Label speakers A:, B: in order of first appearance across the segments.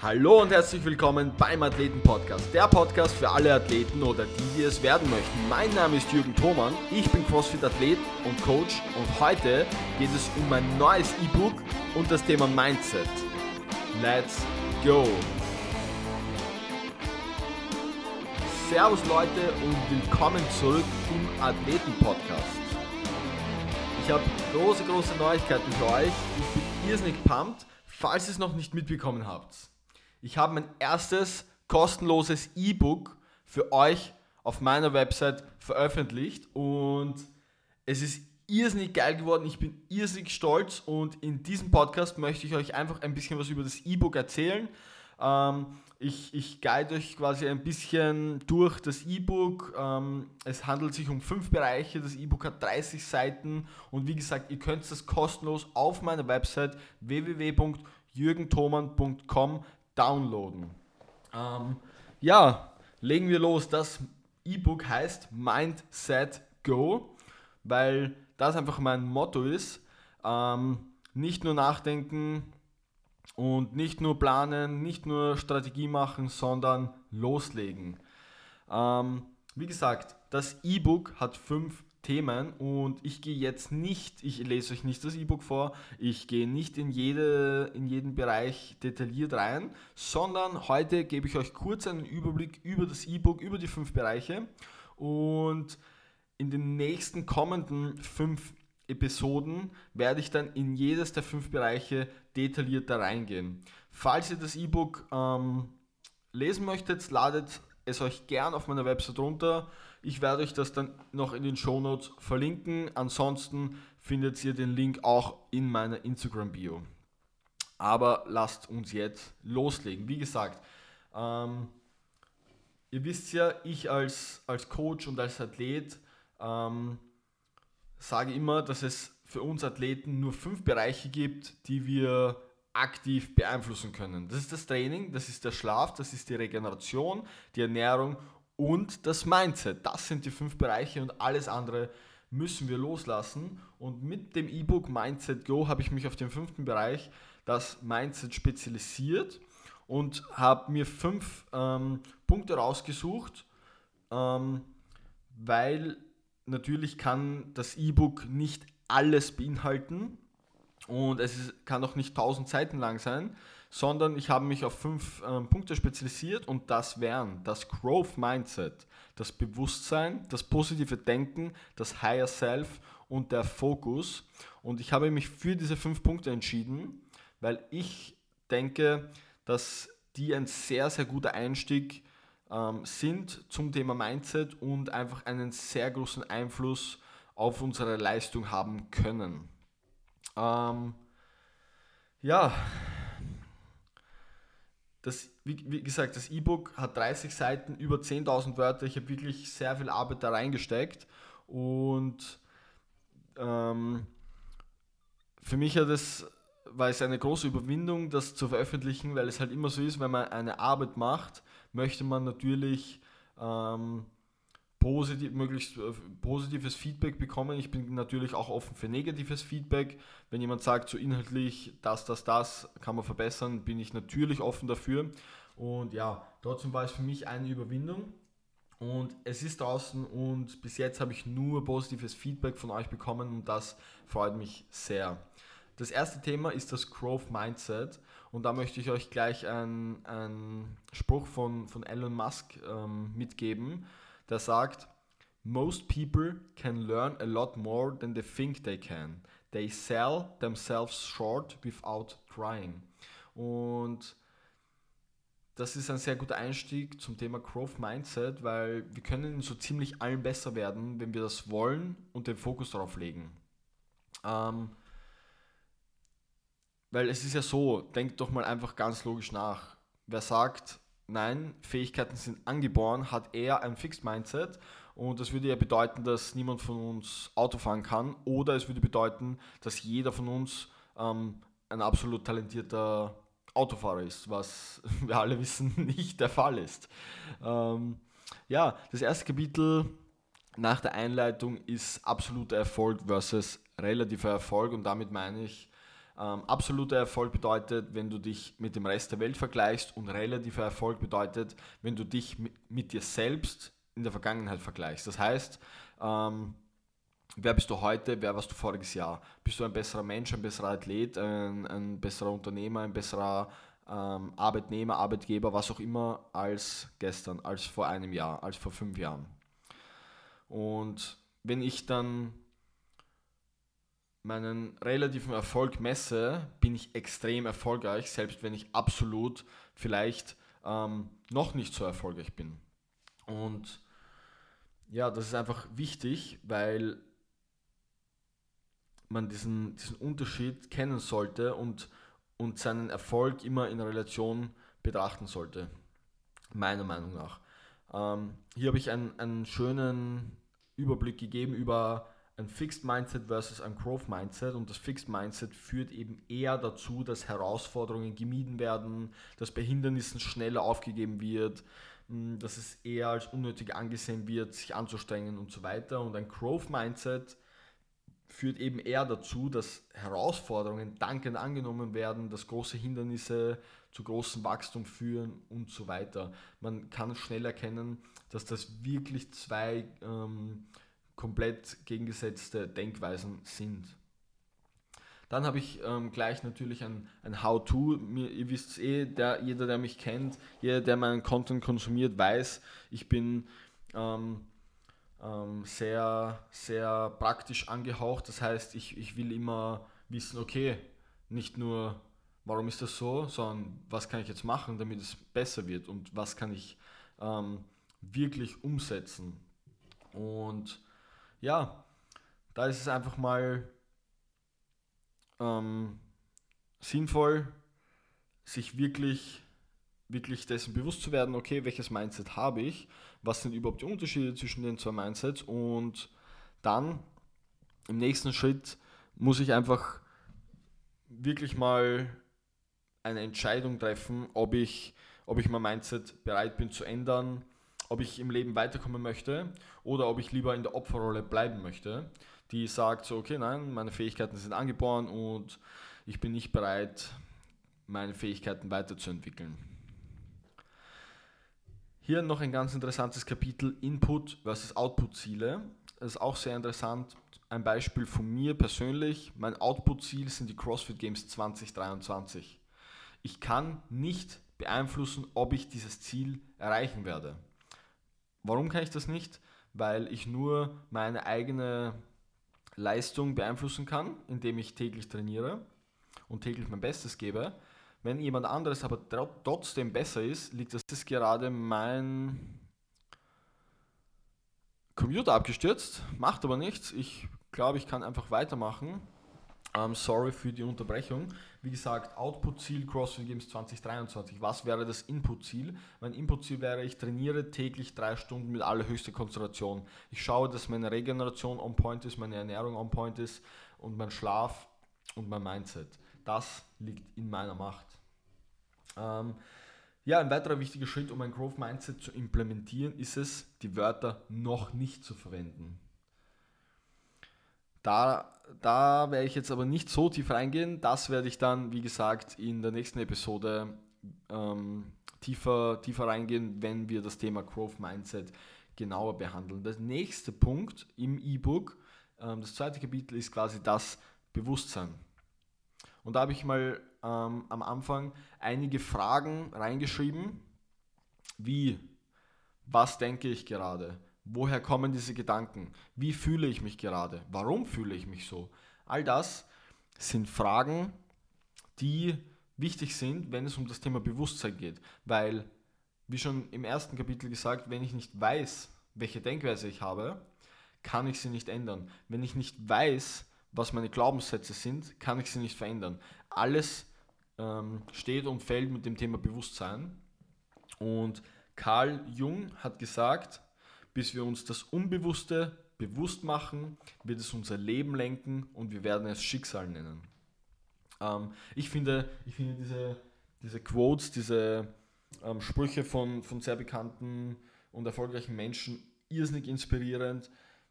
A: Hallo und herzlich willkommen beim Athleten Podcast, der Podcast für alle Athleten oder die, die es werden möchten. Mein Name ist Jürgen Thomann, ich bin CrossFit Athlet und Coach und heute geht es um mein neues E-Book und das Thema Mindset. Let's go! Servus Leute und willkommen zurück im Athleten Podcast. Ich habe große, große Neuigkeiten für euch. Ich bin irrsinnig pumped, falls ihr es noch nicht mitbekommen habt. Ich habe mein erstes kostenloses E-Book für euch auf meiner Website veröffentlicht und es ist irrsinnig geil geworden. Ich bin irrsinnig stolz und in diesem Podcast möchte ich euch einfach ein bisschen was über das E-Book erzählen. Ähm, ich, ich guide euch quasi ein bisschen durch das E-Book. Ähm, es handelt sich um fünf Bereiche. Das E-Book hat 30 Seiten und wie gesagt, ihr könnt das kostenlos auf meiner Website www.jürgenthoman.com downloaden. Ähm, ja, legen wir los. Das E-Book heißt Mindset Go, weil das einfach mein Motto ist. Ähm, nicht nur nachdenken und nicht nur planen, nicht nur Strategie machen, sondern loslegen. Ähm, wie gesagt, das E-Book hat fünf Themen und ich gehe jetzt nicht, ich lese euch nicht das E-Book vor, ich gehe nicht in, jede, in jeden Bereich detailliert rein, sondern heute gebe ich euch kurz einen Überblick über das E-Book, über die fünf Bereiche und in den nächsten kommenden fünf Episoden werde ich dann in jedes der fünf Bereiche detaillierter reingehen. Falls ihr das E-Book ähm, lesen möchtet, ladet es euch gern auf meiner Website runter. Ich werde euch das dann noch in den Show Notes verlinken. Ansonsten findet ihr den Link auch in meiner Instagram-Bio. Aber lasst uns jetzt loslegen. Wie gesagt, ähm, ihr wisst ja, ich als, als Coach und als Athlet ähm, sage immer, dass es für uns Athleten nur fünf Bereiche gibt, die wir aktiv beeinflussen können. Das ist das Training, das ist der Schlaf, das ist die Regeneration, die Ernährung und das Mindset. Das sind die fünf Bereiche und alles andere müssen wir loslassen. Und mit dem E-Book Mindset Go habe ich mich auf den fünften Bereich, das Mindset, spezialisiert und habe mir fünf ähm, Punkte rausgesucht, ähm, weil natürlich kann das E-Book nicht alles beinhalten und es ist, kann auch nicht 1000 Seiten lang sein, sondern ich habe mich auf fünf ähm, Punkte spezialisiert und das wären das Growth Mindset, das Bewusstsein, das positive Denken, das Higher Self und der Fokus. Und ich habe mich für diese fünf Punkte entschieden, weil ich denke, dass die ein sehr, sehr guter Einstieg ähm, sind zum Thema Mindset und einfach einen sehr großen Einfluss auf unsere Leistung haben können. Ähm, ja, das, wie, wie gesagt, das E-Book hat 30 Seiten, über 10.000 Wörter. Ich habe wirklich sehr viel Arbeit da reingesteckt und ähm, für mich hat es, war es eine große Überwindung, das zu veröffentlichen, weil es halt immer so ist, wenn man eine Arbeit macht, möchte man natürlich ähm, positiv, möglichst äh, positives Feedback bekommen. Ich bin natürlich auch offen für negatives Feedback. Wenn jemand sagt, so inhaltlich, das, das, das kann man verbessern, bin ich natürlich offen dafür. Und ja, trotzdem war es für mich eine Überwindung. Und es ist draußen und bis jetzt habe ich nur positives Feedback von euch bekommen und das freut mich sehr. Das erste Thema ist das Growth Mindset und da möchte ich euch gleich einen, Spruch von, von Elon Musk ähm, mitgeben der sagt, Most people can learn a lot more than they think they can. They sell themselves short without trying. Und das ist ein sehr guter Einstieg zum Thema Growth Mindset, weil wir können in so ziemlich allen besser werden, wenn wir das wollen und den Fokus darauf legen. Ähm, weil es ist ja so, denkt doch mal einfach ganz logisch nach. Wer sagt, nein, Fähigkeiten sind angeboren, hat er ein Fixed Mindset und das würde ja bedeuten, dass niemand von uns Auto fahren kann oder es würde bedeuten, dass jeder von uns ähm, ein absolut talentierter Autofahrer ist, was wir alle wissen nicht der Fall ist. Ähm, ja, das erste Kapitel nach der Einleitung ist absoluter Erfolg versus relativer Erfolg und damit meine ich, Ähm, absoluter Erfolg bedeutet, wenn du dich mit dem Rest der Welt vergleichst und relativer Erfolg bedeutet, wenn du dich mit, mit dir selbst in der Vergangenheit vergleichst. Das heißt, ähm, wer bist du heute, wer warst du voriges Jahr? Bist du ein besserer Mensch, ein besserer Athlet, ein, ein besserer Unternehmer, ein besserer ähm, Arbeitnehmer, Arbeitgeber, was auch immer, als gestern, als vor einem Jahr, als vor fünf Jahren? Und wenn ich dann meinen relativen Erfolg messe, bin ich extrem erfolgreich, selbst wenn ich absolut vielleicht ähm, noch nicht so erfolgreich bin. Und ja, das ist einfach wichtig, weil man diesen, diesen Unterschied kennen sollte und, und seinen Erfolg immer in Relation betrachten sollte, meiner Meinung nach. Ähm, hier habe ich einen, einen schönen Überblick gegeben über ein Fixed Mindset versus ein Growth Mindset und das Fixed Mindset führt eben eher dazu, dass Herausforderungen gemieden werden, dass bei Hindernissen schneller aufgegeben wird, hm, dass es eher als unnötig angesehen wird, sich anzustrengen und so weiter. Und ein Growth Mindset führt eben eher dazu, dass Herausforderungen dankend angenommen werden, dass große Hindernisse zu großem Wachstum führen und so weiter. Man kann schnell erkennen, dass das wirklich zwei ähm, komplett gegengesetzte Denkweisen sind. Dann habe ich ähm, gleich natürlich ein, ein How-To. Ihr wisst eh, der, jeder, der mich kennt, jeder, der meinen Content konsumiert, weiß, ich bin ähm, ähm, sehr, sehr praktisch angehaucht. Das heißt, ich, ich will immer wissen, okay, nicht nur, warum ist das so, sondern was kann ich jetzt machen, damit es besser wird und was kann ich ähm, wirklich umsetzen. Und ja, da ist es einfach mal ähm, sinnvoll, sich wirklich, wirklich dessen bewusst zu werden, okay, welches Mindset habe ich, was sind überhaupt die Unterschiede zwischen den zwei Mindsets? Und dann im nächsten Schritt muss ich einfach wirklich mal eine Entscheidung treffen, ob ich, ob ich mein Mindset bereit bin zu ändern ob ich im Leben weiterkommen möchte oder ob ich lieber in der Opferrolle bleiben möchte, die sagt so, okay, nein, meine Fähigkeiten sind angeboren und ich bin nicht bereit, meine Fähigkeiten weiterzuentwickeln. Hier noch ein ganz interessantes Kapitel Input versus Output-Ziele. Das ist auch sehr interessant. Ein Beispiel von mir persönlich. Mein Output-Ziel sind die CrossFit Games 2023. Ich kann nicht beeinflussen, ob ich dieses Ziel erreichen werde. Warum kann ich das nicht? Weil ich nur meine eigene Leistung beeinflussen kann, indem ich täglich trainiere und täglich mein Bestes gebe. Wenn jemand anderes aber trotzdem besser ist, liegt das ist gerade mein Computer abgestürzt, macht aber nichts. Ich glaube, ich kann einfach weitermachen. Um, sorry für die Unterbrechung. Wie gesagt, Output-Ziel CrossFit Games 2023. Was wäre das Input-Ziel? Mein Input-Ziel wäre, ich trainiere täglich drei Stunden mit allerhöchster Konzentration. Ich schaue, dass meine Regeneration on point ist, meine Ernährung on point ist und mein Schlaf und mein Mindset. Das liegt in meiner Macht. Ähm, ja, ein weiterer wichtiger Schritt, um ein Growth Mindset zu implementieren, ist es, die Wörter noch nicht zu verwenden. Da, da werde ich jetzt aber nicht so tief reingehen. Das werde ich dann, wie gesagt, in der nächsten Episode ähm, tiefer, tiefer reingehen, wenn wir das Thema Growth Mindset genauer behandeln. Der nächste Punkt im E-Book, ähm, das zweite Kapitel, ist quasi das Bewusstsein. Und da habe ich mal ähm, am Anfang einige Fragen reingeschrieben, wie, was denke ich gerade? Woher kommen diese Gedanken? Wie fühle ich mich gerade? Warum fühle ich mich so? All das sind Fragen, die wichtig sind, wenn es um das Thema Bewusstsein geht. Weil, wie schon im ersten Kapitel gesagt, wenn ich nicht weiß, welche Denkweise ich habe, kann ich sie nicht ändern. Wenn ich nicht weiß, was meine Glaubenssätze sind, kann ich sie nicht verändern. Alles ähm, steht und fällt mit dem Thema Bewusstsein. Und Carl Jung hat gesagt, bis wir uns das Unbewusste bewusst machen, wird es unser Leben lenken und wir werden es Schicksal nennen. Ähm, ich finde, ich finde diese, diese Quotes, diese ähm, Sprüche von, von sehr bekannten und erfolgreichen Menschen irrsinnig inspirierend,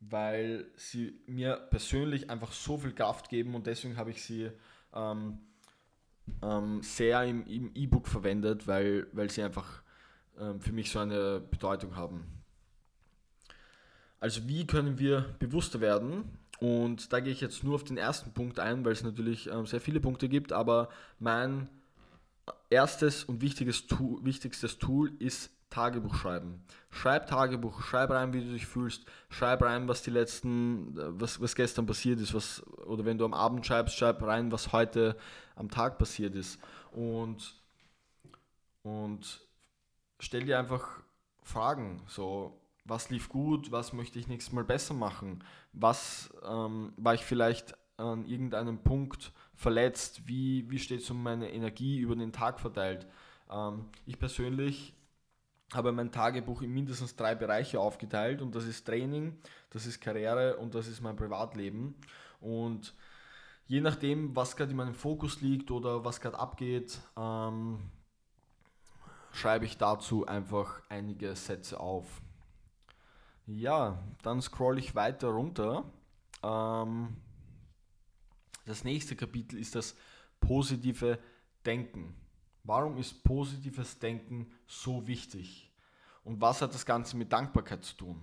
A: weil sie mir persönlich einfach so viel Kraft geben und deswegen habe ich sie ähm, ähm, sehr im E-Book verwendet, weil, weil sie einfach ähm, für mich so eine Bedeutung haben. Also wie können wir bewusster werden? Und da gehe ich jetzt nur auf den ersten Punkt ein, weil es natürlich ähm, sehr viele Punkte gibt, aber mein erstes und wichtiges Tool, wichtigstes Tool ist Tagebuch schreiben. Schreib Tagebuch, schreib rein, wie du dich fühlst, schreib rein, was die letzten, was, was gestern passiert ist, was, oder wenn du am Abend schreibst, schreib rein, was heute am Tag passiert ist. Und, und stell dir einfach Fragen, so, was lief gut, was möchte ich nächstes Mal besser machen, was ähm, war ich vielleicht an irgendeinem Punkt verletzt, wie, wie steht es um meine Energie über den Tag verteilt. Ähm, ich persönlich habe mein Tagebuch in mindestens drei Bereiche aufgeteilt und das ist Training, das ist Karriere und das ist mein Privatleben. Und je nachdem, was gerade in meinem Fokus liegt oder was gerade abgeht, ähm, schreibe ich dazu einfach einige Sätze auf. Ja, dann scroll ich weiter runter. Ähm, das nächste Kapitel ist das positive Denken. Warum ist positives Denken so wichtig? Und was hat das Ganze mit Dankbarkeit zu tun?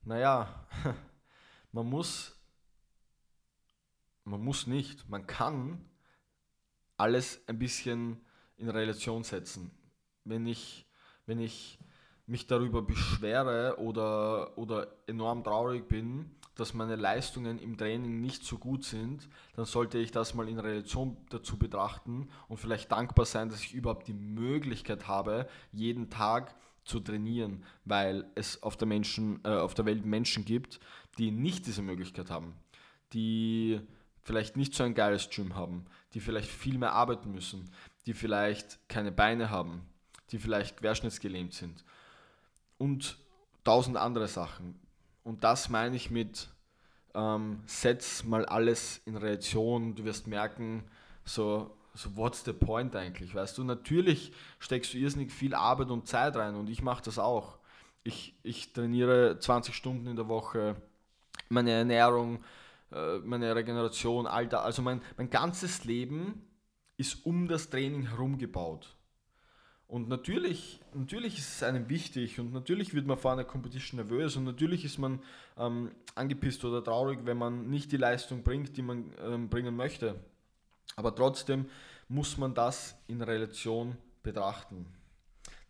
A: Naja, man muss, man muss nicht, man kann alles ein bisschen in Relation setzen. Wenn ich, wenn ich mich darüber beschwere oder, oder enorm traurig bin, dass meine Leistungen im Training nicht so gut sind, dann sollte ich das mal in Relation dazu betrachten und vielleicht dankbar sein, dass ich überhaupt die Möglichkeit habe, jeden Tag zu trainieren, weil es auf der, Menschen, äh, auf der Welt Menschen gibt, die nicht diese Möglichkeit haben, die vielleicht nicht so ein geiles Gym haben, die vielleicht viel mehr arbeiten müssen, die vielleicht keine Beine haben, die vielleicht querschnittsgelähmt sind und tausend andere Sachen. Und das meine ich mit, ähm, setz mal alles in Relation, du wirst merken, so, so what's the point eigentlich, weißt du? Natürlich steckst du irrsinnig viel Arbeit und Zeit rein und ich mache das auch. Ich, ich trainiere 20 Stunden in der Woche, meine Ernährung, äh, meine Regeneration, Alter, also mein, mein ganzes Leben ist um das Training herum gebaut. Und natürlich, natürlich ist es einem wichtig und natürlich wird man vor einer Competition nervös und natürlich ist man ähm, angepisst oder traurig, wenn man nicht die Leistung bringt, die man ähm, bringen möchte. Aber trotzdem muss man das in Relation betrachten.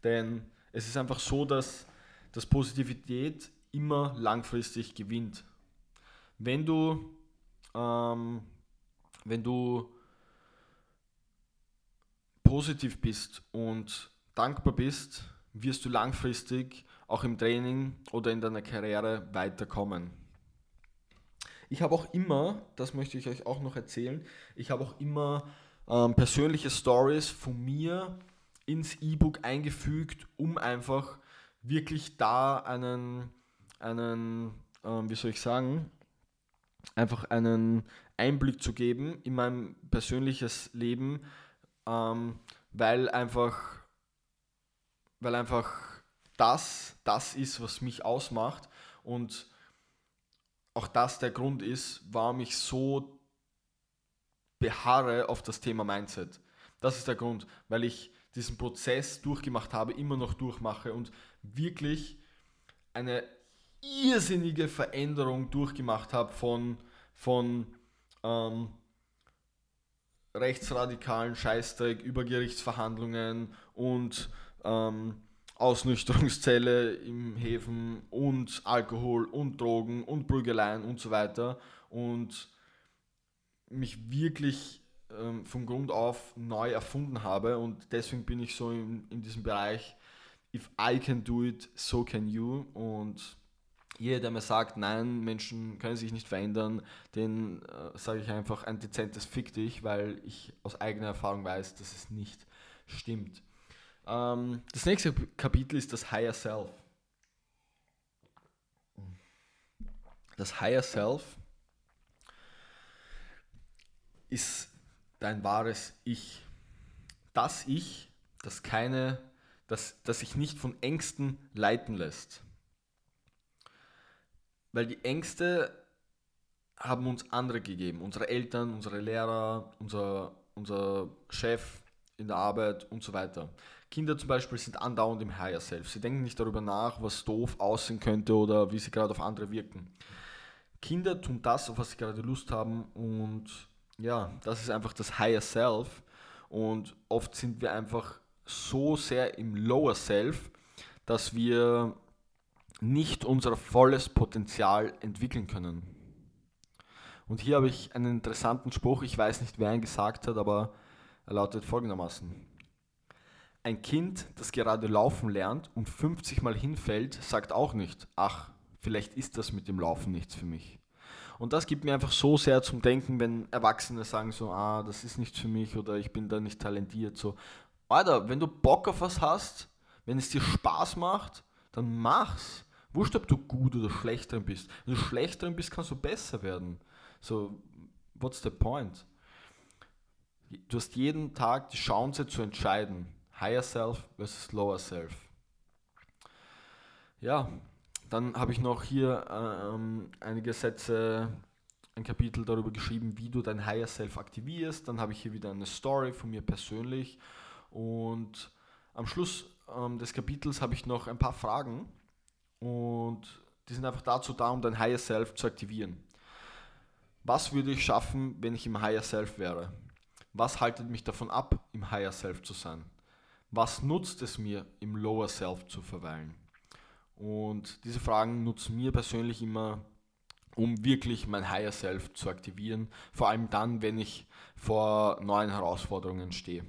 A: Denn es ist einfach so, dass, dass Positivität immer langfristig gewinnt. Wenn du, ähm, wenn du positiv bist und dankbar bist, wirst du langfristig auch im Training oder in deiner Karriere weiterkommen. Ich habe auch immer, das möchte ich euch auch noch erzählen, ich habe auch immer ähm, persönliche Stories von mir ins E-Book eingefügt, um einfach wirklich da einen, einen ähm, wie soll ich sagen, einfach einen Einblick zu geben in mein persönliches Leben, ähm, weil einfach weil einfach das das ist, was mich ausmacht und auch das der Grund ist, warum ich so beharre auf das Thema Mindset. Das ist der Grund, weil ich diesen Prozess durchgemacht habe, immer noch durchmache und wirklich eine irrsinnige Veränderung durchgemacht habe von, von ähm, rechtsradikalen Scheißdreck über Gerichtsverhandlungen und ähm, Ausnüchterungszelle im Häfen und Alkohol und Drogen und Prügeleien und so weiter. Und mich wirklich ähm, von Grund auf neu erfunden habe. Und deswegen bin ich so in, in diesem Bereich, if I can do it, so can you. Und jeder, der mir sagt, nein, Menschen können sich nicht verändern, den äh, sage ich einfach ein dezentes Fick dich, weil ich aus eigener Erfahrung weiß, dass es nicht stimmt. Ähm, das nächste Kapitel ist das Higher Self. Das Higher Self ist dein wahres Ich. Das Ich, das keine, das, das sich nicht von Ängsten leiten lässt. Weil die Ängste haben uns andere gegeben. Unsere Eltern, unsere Lehrer, unser, unser Chef in der Arbeit und so weiter. Kinder zum Beispiel sind andauernd im Higher Self. Sie denken nicht darüber nach, was doof aussehen könnte oder wie sie gerade auf andere wirken. Kinder tun das, auf was sie gerade Lust haben und ja, das ist einfach das Higher Self und oft sind wir einfach so sehr im Lower Self, dass wir nicht unser volles Potenzial entwickeln können. Und hier habe ich einen interessanten Spruch, ich weiß nicht, wer ihn gesagt hat, aber er lautet folgendermaßen. Ein Kind, das gerade laufen lernt und 50 Mal hinfällt, sagt auch nicht, ach, vielleicht ist das mit dem Laufen nichts für mich. Und das gibt mir einfach so sehr zum Denken, wenn Erwachsene sagen so, ah, das ist nichts für mich oder ich bin da nicht talentiert. So, Alter, wenn du Bock auf was hast, wenn es dir Spaß macht, dann mach's. Wurscht, ob du gut oder schlecht drin bist. Wenn du schlecht drin bist, kannst du besser werden. So, what's the point? Du hast jeden Tag die Chance zu entscheiden. Higher Self versus Lower Self. Ja, dann habe ich noch hier ähm, einige Sätze, ein Kapitel darüber geschrieben, wie du dein Higher Self aktivierst. Dann habe ich hier wieder eine Story von mir persönlich. Und am Schluss ähm, des Kapitels habe ich noch ein paar Fragen. Und die sind einfach dazu da, um dein Higher Self zu aktivieren. Was würde ich schaffen, wenn ich im Higher Self wäre? Was haltet mich davon ab, im Higher Self zu sein? Was nutzt es mir, im Lower Self zu verweilen? Und diese Fragen nutzen mir persönlich immer, um wirklich mein Higher Self zu aktivieren, vor allem dann, wenn ich vor neuen Herausforderungen stehe.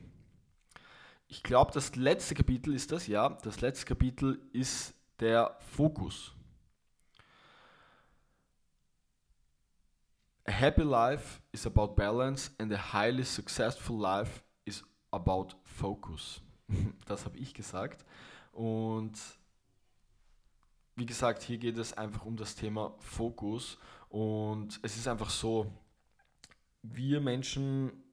A: Ich glaube, das letzte Kapitel ist das, ja, das letzte Kapitel ist der Fokus. A happy life is about balance and a highly successful life is about focus. Das habe ich gesagt. Und wie gesagt, hier geht es einfach um das Thema Fokus und es ist einfach so, wir Menschen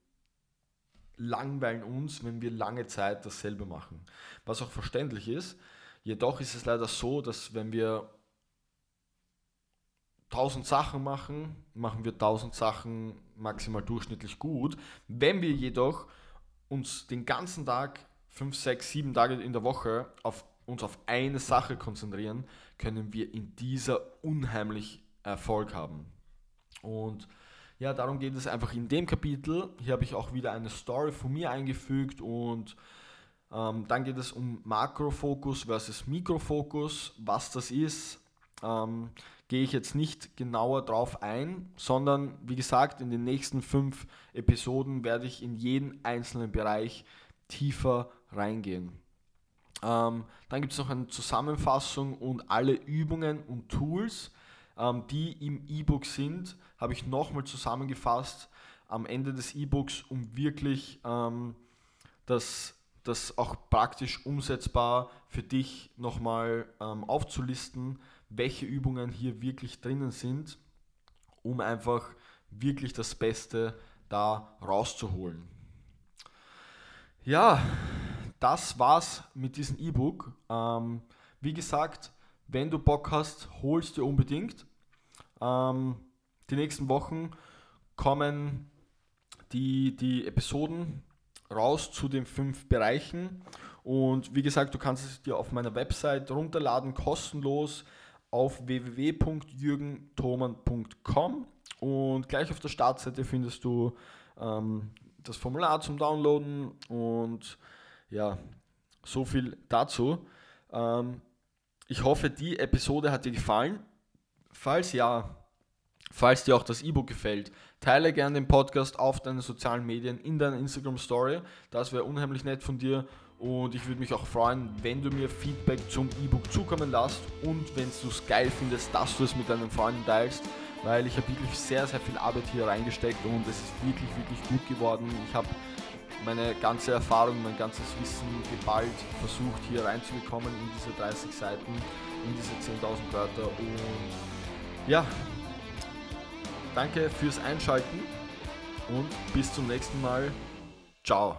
A: langweilen uns, wenn wir lange Zeit dasselbe machen. Was auch verständlich ist. Jedoch ist es leider so, dass wenn wir tausend Sachen machen, machen wir tausend Sachen maximal durchschnittlich gut. Wenn wir jedoch uns den ganzen Tag, fünf, sechs, sieben Tage in der Woche auf uns auf eine Sache konzentrieren, können wir in dieser unheimlich Erfolg haben. Und ja, darum geht es einfach in dem Kapitel. Hier habe ich auch wieder eine Story von mir eingefügt und ähm, dann geht es um Makrofokus versus Mikrofokus. Was das ist, ähm, gehe ich jetzt nicht genauer drauf ein, sondern wie gesagt, in den nächsten fünf Episoden werde ich in jeden einzelnen Bereich tiefer reingehen. Ähm, dann gibt es noch eine Zusammenfassung und alle Übungen und Tools, ähm, die im E-Book sind, habe ich nochmal zusammengefasst am Ende des E-Books, um wirklich ähm, das, das auch praktisch umsetzbar für dich nochmal ähm, aufzulisten, welche Übungen hier wirklich drinnen sind, um einfach wirklich das Beste da rauszuholen. Ja, das war's mit diesem E-Book. Ähm, wie gesagt, wenn du Bock hast, holst du unbedingt. Ähm, die nächsten Wochen kommen die, die Episoden raus zu den fünf Bereichen. Und wie gesagt, du kannst es dir auf meiner Website runterladen, kostenlos auf www.jürgenthoman.com und gleich auf der Startseite findest du ähm, das Formular zum Downloaden und ja, so viel dazu. Ähm, ich hoffe, die Episode hat dir gefallen. Falls ja, falls dir auch das E-Book gefällt, teile gerne den Podcast auf deinen sozialen Medien, in deiner Instagram Story. Das wäre unheimlich nett von dir. Und ich würde mich auch freuen, wenn du mir Feedback zum E-Book zukommen lässt und wenn du es geil findest, dass du es mit deinen Freunden teilst, weil ich habe wirklich sehr, sehr viel Arbeit hier reingesteckt und es ist wirklich, wirklich gut geworden. Ich habe meine ganze Erfahrung, mein ganzes Wissen geballt versucht hier reinzubekommen in diese 30 Seiten, in diese 10.000 Wörter. Und ja, danke fürs Einschalten und bis zum nächsten Mal. Ciao.